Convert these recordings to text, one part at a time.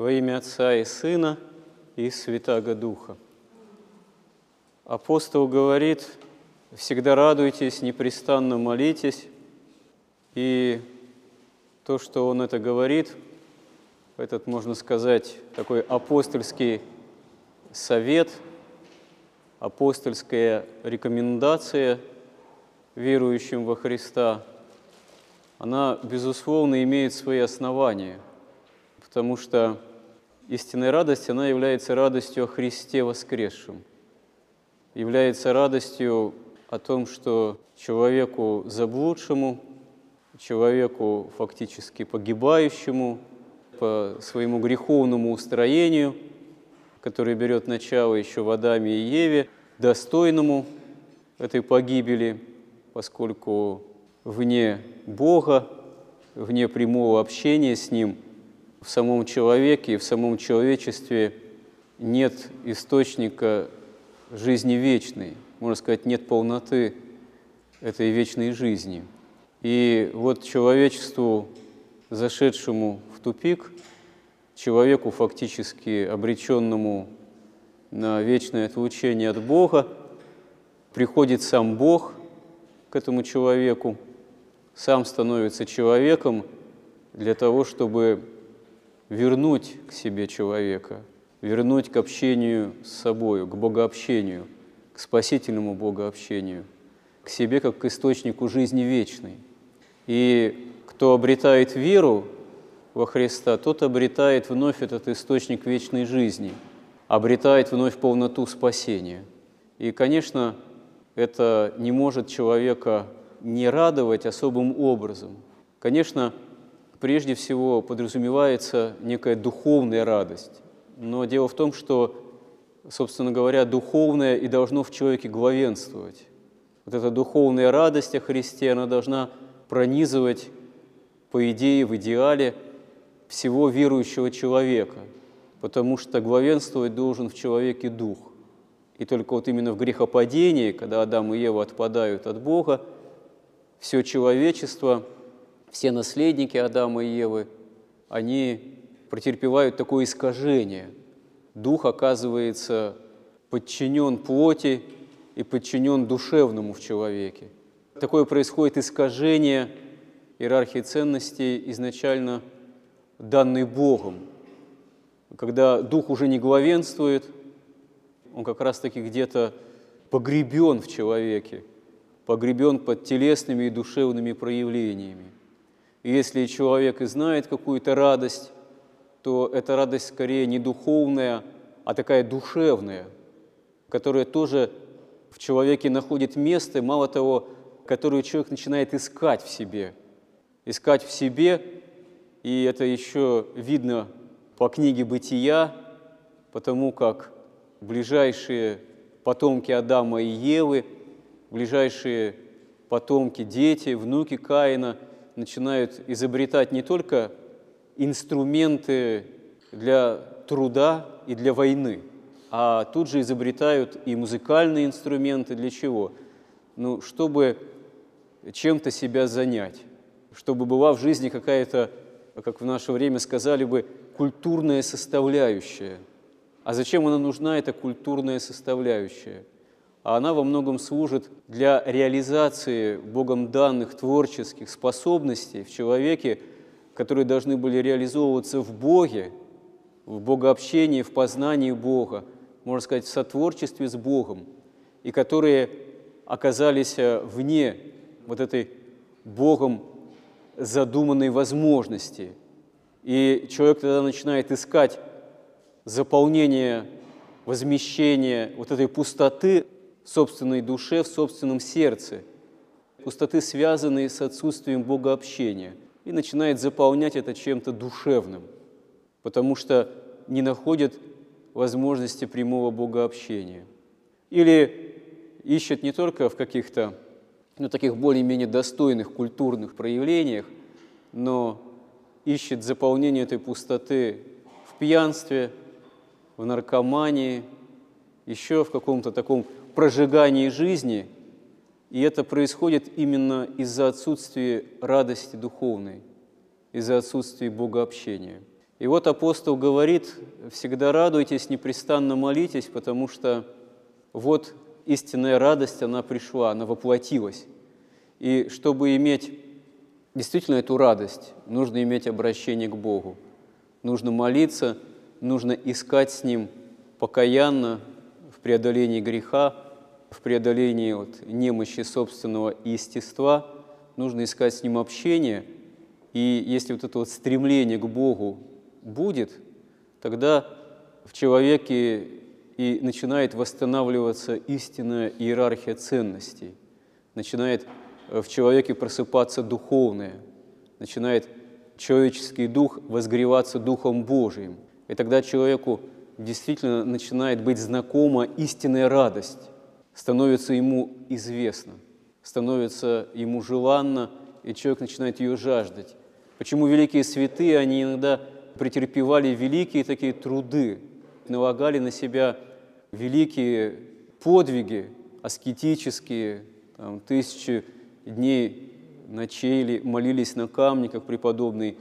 Во имя Отца и Сына и Святаго Духа. Апостол говорит, всегда радуйтесь, непрестанно молитесь. И то, что он это говорит, этот, можно сказать, такой апостольский совет, апостольская рекомендация верующим во Христа, она, безусловно, имеет свои основания, потому что истинная радость, она является радостью о Христе воскресшем, является радостью о том, что человеку заблудшему, человеку фактически погибающему по своему греховному устроению, который берет начало еще в Адаме и Еве, достойному этой погибели, поскольку вне Бога, вне прямого общения с Ним – в самом человеке и в самом человечестве нет источника жизни вечной, можно сказать, нет полноты этой вечной жизни. И вот человечеству, зашедшему в тупик, человеку фактически обреченному на вечное отлучение от Бога, приходит сам Бог к этому человеку, сам становится человеком для того, чтобы вернуть к себе человека, вернуть к общению с собою, к богообщению, к спасительному богообщению, к себе как к источнику жизни вечной. И кто обретает веру во Христа, тот обретает вновь этот источник вечной жизни, обретает вновь полноту спасения. И, конечно, это не может человека не радовать особым образом. Конечно, прежде всего подразумевается некая духовная радость. Но дело в том, что, собственно говоря, духовное и должно в человеке главенствовать. Вот эта духовная радость о Христе, она должна пронизывать, по идее, в идеале всего верующего человека, потому что главенствовать должен в человеке дух. И только вот именно в грехопадении, когда Адам и Ева отпадают от Бога, все человечество – все наследники Адама и Евы, они претерпевают такое искажение. Дух оказывается подчинен плоти и подчинен душевному в человеке. Такое происходит искажение иерархии ценностей, изначально данной Богом. Когда дух уже не главенствует, он как раз-таки где-то погребен в человеке, погребен под телесными и душевными проявлениями. Если человек и знает какую-то радость, то эта радость скорее не духовная, а такая душевная, которая тоже в человеке находит место, мало того, которую человек начинает искать в себе. Искать в себе, и это еще видно по книге «Бытия», потому как ближайшие потомки Адама и Евы, ближайшие потомки, дети, внуки Каина – начинают изобретать не только инструменты для труда и для войны, а тут же изобретают и музыкальные инструменты для чего? Ну, чтобы чем-то себя занять, чтобы была в жизни какая-то, как в наше время сказали бы, культурная составляющая. А зачем она нужна, эта культурная составляющая? А она во многом служит для реализации Богом данных творческих способностей в человеке, которые должны были реализовываться в Боге, в богообщении, в познании Бога, можно сказать, в сотворчестве с Богом, и которые оказались э, вне вот этой Богом задуманной возможности. И человек тогда начинает искать заполнение, возмещение вот этой пустоты, собственной душе, в собственном сердце, пустоты, связанные с отсутствием богообщения, и начинает заполнять это чем-то душевным, потому что не находит возможности прямого богообщения. Или ищет не только в каких-то ну, таких более-менее достойных культурных проявлениях, но ищет заполнение этой пустоты в пьянстве, в наркомании, еще в каком-то таком прожигании жизни, и это происходит именно из-за отсутствия радости духовной, из-за отсутствия богообщения. И вот апостол говорит, всегда радуйтесь, непрестанно молитесь, потому что вот истинная радость, она пришла, она воплотилась. И чтобы иметь действительно эту радость, нужно иметь обращение к Богу. Нужно молиться, нужно искать с Ним покаянно в преодолении греха, в преодолении вот, немощи собственного естества. Нужно искать с Ним общение. И если вот это вот стремление к Богу будет, тогда в человеке и начинает восстанавливаться истинная иерархия ценностей, начинает в человеке просыпаться духовное, начинает человеческий дух возгреваться Духом Божиим. И тогда человеку действительно начинает быть знакома истинная радость, становится ему известно, становится ему желанно, и человек начинает ее жаждать. Почему великие святые, они иногда претерпевали великие такие труды, налагали на себя великие подвиги аскетические, там, тысячи дней, ночей молились на камне, как преподобный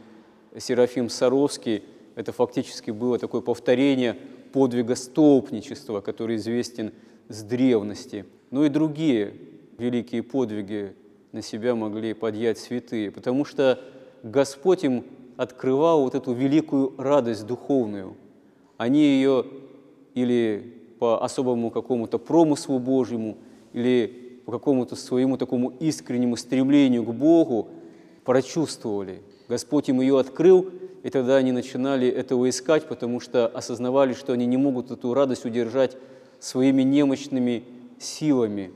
Серафим Саровский. Это фактически было такое повторение подвига столпничества, который известен с древности. Ну и другие великие подвиги на себя могли подъять святые, потому что Господь им открывал вот эту великую радость духовную. Они ее или по особому какому-то промыслу Божьему, или по какому-то своему такому искреннему стремлению к Богу прочувствовали. Господь им ее открыл, и тогда они начинали этого искать, потому что осознавали, что они не могут эту радость удержать своими немощными силами.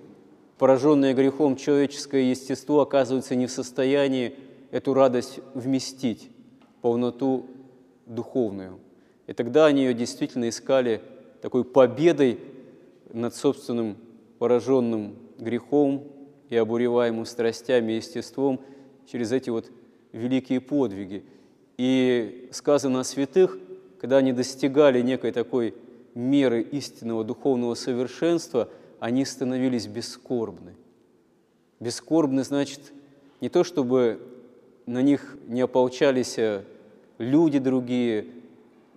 Пораженное грехом человеческое естество оказывается не в состоянии эту радость вместить, полноту духовную. И тогда они ее действительно искали такой победой над собственным пораженным грехом и обуреваемым страстями и естеством через эти вот великие подвиги. И сказано о святых, когда они достигали некой такой меры истинного духовного совершенства, они становились бескорбны. Бескорбны значит не то, чтобы на них не ополчались люди другие,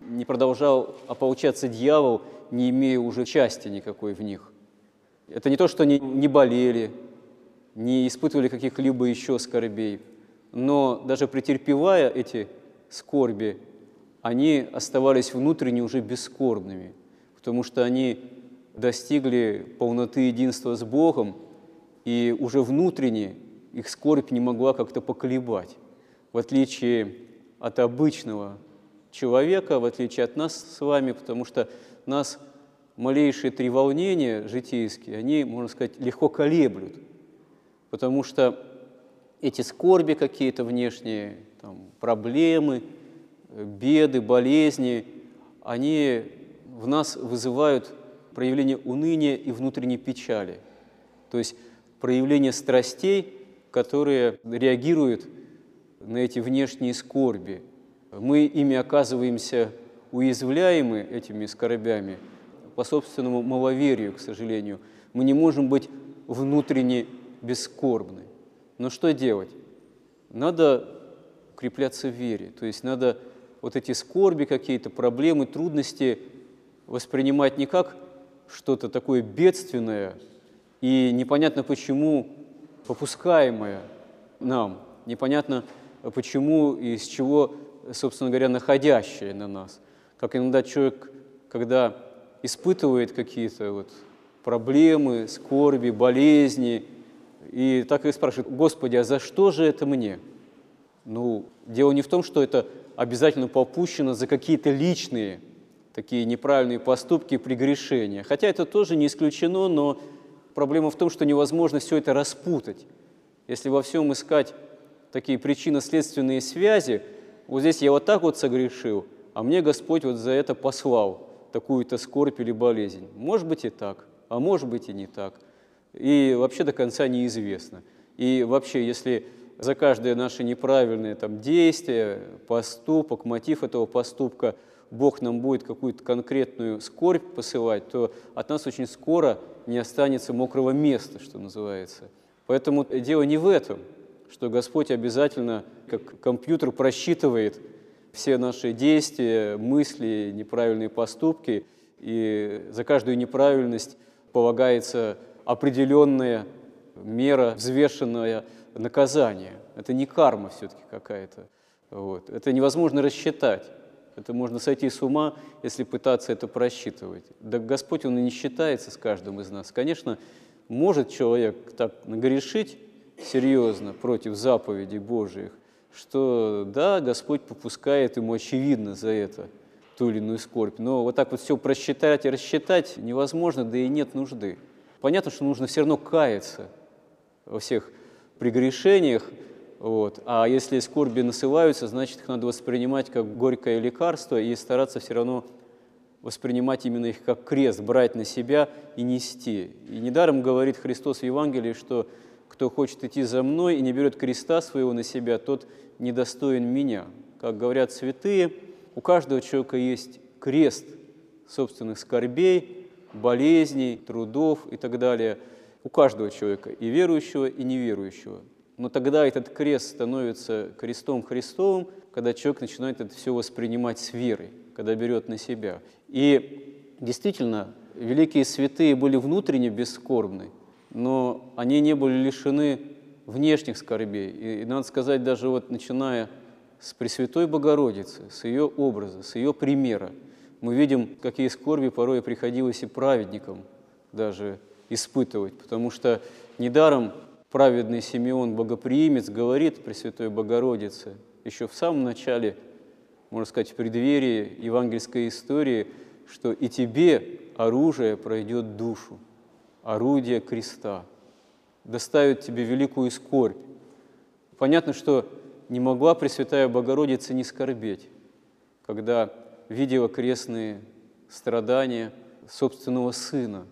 не продолжал ополчаться дьявол, не имея уже части никакой в них. Это не то, что они не болели, не испытывали каких-либо еще скорбей, но даже претерпевая эти скорби, они оставались внутренне уже бескорбными, потому что они достигли полноты единства с Богом, и уже внутренне их скорбь не могла как-то поколебать, в отличие от обычного человека, в отличие от нас с вами, потому что нас малейшие три волнения житейские, они, можно сказать, легко колеблют, потому что эти скорби какие-то внешние, там, проблемы, беды, болезни, они в нас вызывают проявление уныния и внутренней печали, то есть проявление страстей, которые реагируют на эти внешние скорби. Мы ими оказываемся уязвляемы этими скорбями – по собственному маловерию, к сожалению. Мы не можем быть внутренне бескорбны. Но что делать? Надо укрепляться в вере, то есть надо вот эти скорби какие-то, проблемы, трудности воспринимать не как что-то такое бедственное и непонятно почему попускаемое нам, непонятно почему и из чего, собственно говоря, находящее на нас. Как иногда человек, когда испытывает какие-то вот проблемы, скорби, болезни, и так и спрашивает, Господи, а за что же это мне? Ну, дело не в том, что это обязательно попущено за какие-то личные такие неправильные поступки, прегрешения. Хотя это тоже не исключено, но проблема в том, что невозможно все это распутать. Если во всем искать такие причинно-следственные связи, вот здесь я вот так вот согрешил, а мне Господь вот за это послал такую-то скорбь или болезнь. Может быть и так, а может быть и не так. И вообще до конца неизвестно. И вообще, если за каждое наше неправильное там, действие, поступок, мотив этого поступка Бог нам будет какую-то конкретную скорбь посылать, то от нас очень скоро не останется мокрого места, что называется. Поэтому дело не в этом, что Господь обязательно, как компьютер, просчитывает все наши действия, мысли, неправильные поступки, и за каждую неправильность полагается определенная мера, взвешенное наказание. Это не карма все-таки какая-то. Вот. Это невозможно рассчитать. Это можно сойти с ума, если пытаться это просчитывать. Да Господь, Он и не считается с каждым из нас. Конечно, может человек так нагрешить серьезно против заповедей Божьих, что да, Господь попускает ему очевидно за это ту или иную скорбь. Но вот так вот все просчитать и рассчитать невозможно, да и нет нужды. Понятно, что нужно все равно каяться во всех прегрешениях, вот. А если скорби насылаются, значит, их надо воспринимать как горькое лекарство и стараться все равно воспринимать именно их как крест, брать на себя и нести. И недаром говорит Христос в Евангелии, что кто хочет идти за мной и не берет креста своего на себя, тот недостоин меня. Как говорят святые, у каждого человека есть крест собственных скорбей, болезней, трудов и так далее. У каждого человека, и верующего, и неверующего. Но тогда этот крест становится крестом Христовым, когда человек начинает это все воспринимать с верой, когда берет на себя. И действительно, великие святые были внутренне бескорбны, но они не были лишены внешних скорбей. И, и надо сказать, даже вот начиная с Пресвятой Богородицы, с ее образа, с ее примера, мы видим, какие скорби порой приходилось и праведникам даже испытывать, потому что недаром праведный Симеон Богоприимец говорит Пресвятой Богородице еще в самом начале, можно сказать, в преддверии евангельской истории, что и тебе оружие пройдет душу, орудие креста, доставит тебе великую скорбь. Понятно, что не могла Пресвятая Богородица не скорбеть, когда видела крестные страдания собственного сына.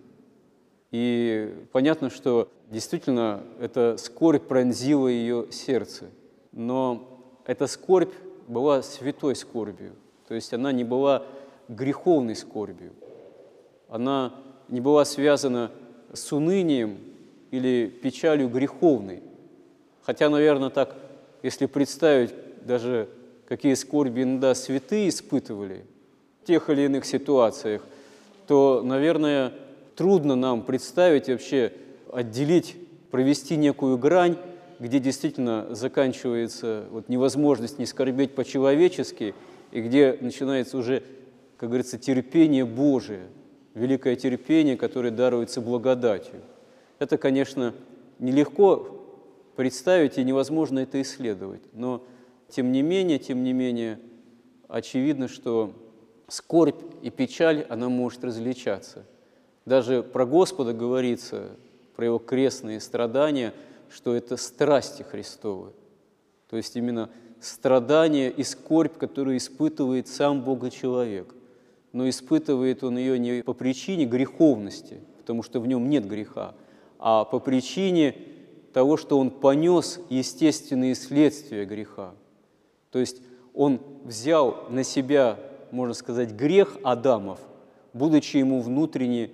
И понятно, что Действительно, эта скорбь пронзила ее сердце, но эта скорбь была святой скорбью, то есть она не была греховной скорбью, она не была связана с унынием или печалью греховной. Хотя, наверное, так, если представить даже, какие скорби иногда святые испытывали в тех или иных ситуациях, то, наверное, трудно нам представить вообще, отделить, провести некую грань, где действительно заканчивается вот невозможность не скорбеть по-человечески, и где начинается уже, как говорится, терпение Божие, великое терпение, которое даруется благодатью. Это, конечно, нелегко представить и невозможно это исследовать, но тем не менее, тем не менее, очевидно, что скорбь и печаль, она может различаться. Даже про Господа говорится про его крестные страдания, что это страсти Христовы. То есть именно страдания и скорбь, которую испытывает сам Бога-человек. Но испытывает он ее не по причине греховности, потому что в нем нет греха, а по причине того, что он понес естественные следствия греха. То есть он взял на себя, можно сказать, грех Адамов, будучи ему внутренне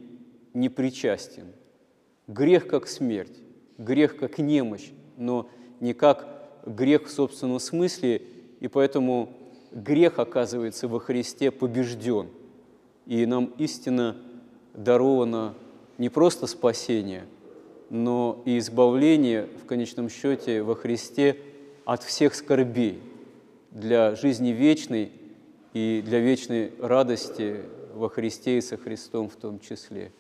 непричастен – Грех как смерть, грех как немощь, но не как грех в собственном смысле, и поэтому грех, оказывается, во Христе побежден. И нам истинно даровано не просто спасение, но и избавление в конечном счете во Христе от всех скорбей для жизни вечной и для вечной радости во Христе и со Христом в том числе.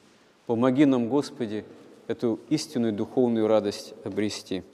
Помоги нам, Господи, эту истинную духовную радость обрести.